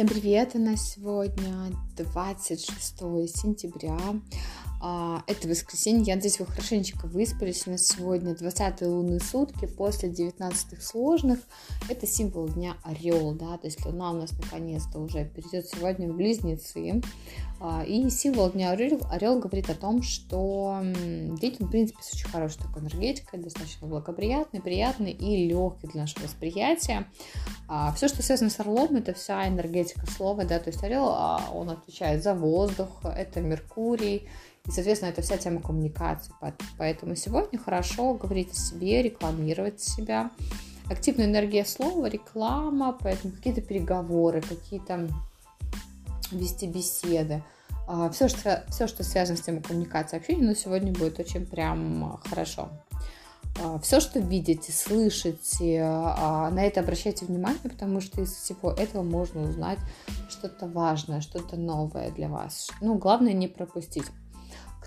Всем привет! У нас сегодня 26 сентября. А, это воскресенье. Я надеюсь, вы хорошенечко выспались. У нас сегодня 20 лунные сутки после 19 сложных. Это символ дня Орел, да, то есть Луна у нас наконец-то уже перейдет сегодня в Близнецы. А, и символ дня Орел, Орел говорит о том, что день, в принципе, с очень хорошей такой энергетикой, достаточно благоприятный, приятный и легкий для нашего восприятия. А, Все, что связано с Орлом, это вся энергетика слова, да, то есть Орел, он отвечает за воздух, это Меркурий, и, соответственно, это вся тема коммуникации. Поэтому сегодня хорошо говорить о себе, рекламировать себя. Активная энергия слова, реклама, поэтому какие-то переговоры, какие-то вести беседы. Все что, все, что связано с темой коммуникации общения, но сегодня будет очень прям хорошо. Все, что видите, слышите, а, на это обращайте внимание, потому что из всего этого можно узнать что-то важное, что-то новое для вас. Ну, главное не пропустить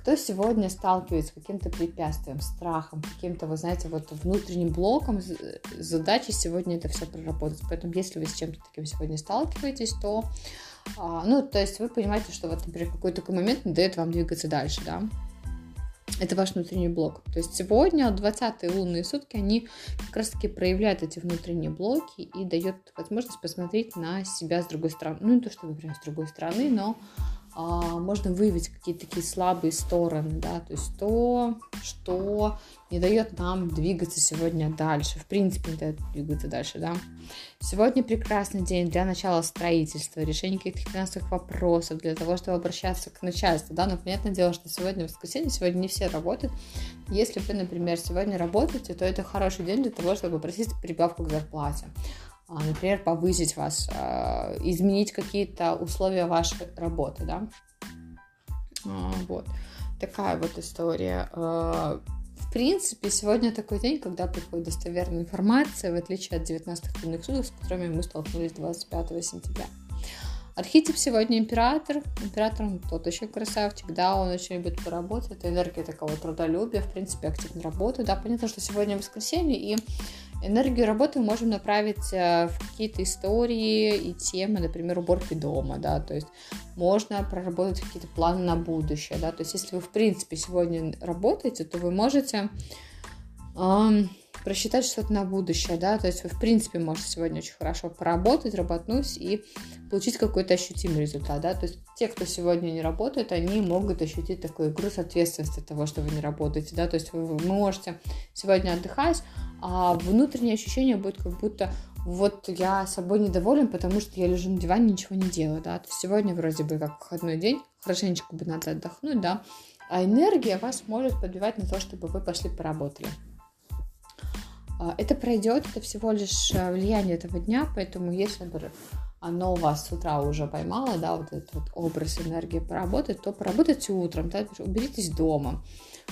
кто сегодня сталкивается с каким-то препятствием, страхом, каким-то, вы знаете, вот внутренним блоком, задача сегодня это все проработать. Поэтому, если вы с чем-то таким сегодня сталкиваетесь, то, а, ну, то есть вы понимаете, что вот, например, какой-то такой момент не дает вам двигаться дальше, да, это ваш внутренний блок. То есть сегодня 20-е лунные сутки, они как раз-таки проявляют эти внутренние блоки и дают возможность посмотреть на себя с другой стороны. Ну, не то, что, например, с другой стороны, но а, можно выявить какие-то такие слабые стороны, да, то есть то, что не дает нам двигаться сегодня дальше, в принципе не дает двигаться дальше, да. Сегодня прекрасный день для начала строительства, решения каких-то финансовых вопросов, для того, чтобы обращаться к начальству, да, но понятное дело, что сегодня воскресенье, сегодня не все работают. Если вы, например, сегодня работаете, то это хороший день для того, чтобы попросить прибавку к зарплате. А, например, повысить вас, а, изменить какие-то условия вашей работы, да. А, вот. Такая вот история. В принципе, сегодня такой день, когда приходит достоверная информация, в отличие от 19 лунных суток, с которыми мы столкнулись 25 сентября. Архетип сегодня император. Император он тот еще красавчик, да, он очень любит поработать. Это энергия такого трудолюбия, в принципе, активной работы. Да, понятно, что сегодня воскресенье, и энергию работы мы можем направить э, в какие-то истории и темы, например, уборки дома, да, то есть можно проработать какие-то планы на будущее, да, то есть если вы, в принципе, сегодня работаете, то вы можете эм, просчитать что-то на будущее, да, то есть вы, в принципе, можете сегодня очень хорошо поработать, работнуть и получить какой-то ощутимый результат, да, то есть те, кто сегодня не работает, они могут ощутить такой груз ответственности от того, что вы не работаете, да, то есть вы, можете сегодня отдыхать, а внутреннее ощущение будет как будто вот я собой недоволен, потому что я лежу на диване, ничего не делаю, да, то есть сегодня вроде бы как выходной день, хорошенечко бы надо отдохнуть, да, а энергия вас может подбивать на то, чтобы вы пошли поработали. А, это пройдет, это всего лишь э, влияние этого дня, поэтому если, например, оно у вас с утра уже поймало, да, вот этот вот образ энергии поработать, то поработайте утром, да, уберитесь дома,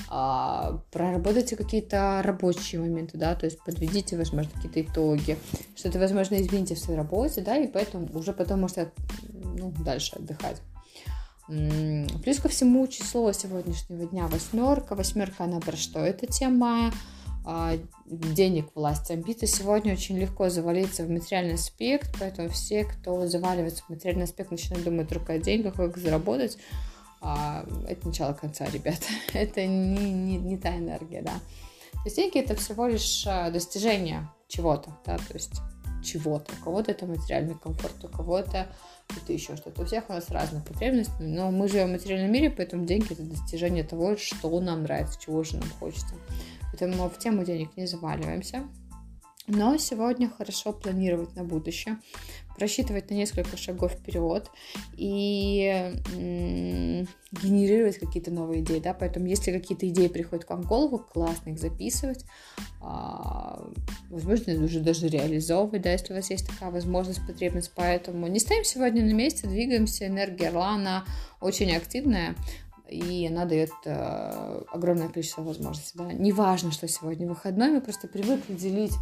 а, проработайте какие-то рабочие моменты, да, то есть подведите, возможно, какие-то итоги, что-то, возможно, измените в своей работе, да, и поэтому уже потом можете ну, дальше отдыхать. Плюс ко всему число сегодняшнего дня восьмерка. Восьмерка, она про что? Это тема денег, власть, амбиции, сегодня очень легко завалиться в материальный аспект, поэтому все, кто заваливается в материальный аспект, начинают думать только о деньгах, как заработать. А, это начало конца, ребят. это не, не, не та энергия, да. То есть деньги это всего лишь а, достижение чего-то, да, то есть чего-то. У кого-то это материальный комфорт, у кого-то это еще что-то. У всех у нас разные потребности, но мы живем в материальном мире, поэтому деньги это достижение того, что нам нравится, чего же нам хочется. Поэтому в тему денег не заваливаемся. Но сегодня хорошо планировать на будущее, просчитывать на несколько шагов вперед и генерировать какие-то новые идеи, да, поэтому если какие-то идеи приходят к вам в голову, классно их записывать, а, возможно, уже даже реализовывать, да, если у вас есть такая возможность, потребность, поэтому не стоим сегодня на месте, двигаемся, энергия Орла, она очень активная, и она дает э, огромное количество возможностей. Да? Неважно, что сегодня выходной, мы просто привыкли делить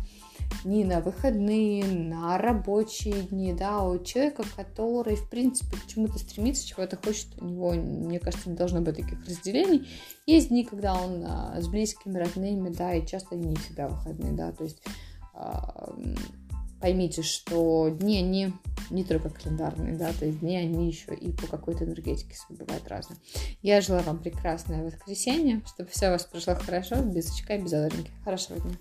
не на выходные, на рабочие дни, да, у человека, который, в принципе, к чему-то стремится, чего-то хочет, у него, мне кажется, не должно быть таких разделений. Есть дни, когда он а, с близкими, родными, да, и часто не всегда выходные, да, то есть а, поймите, что дни, они не только календарные, да, то есть дни, они еще и по какой-то энергетике бывают разные. Я желаю вам прекрасное воскресенье, чтобы все у вас прошло хорошо, без очка и без задоринки. Хорошего дня.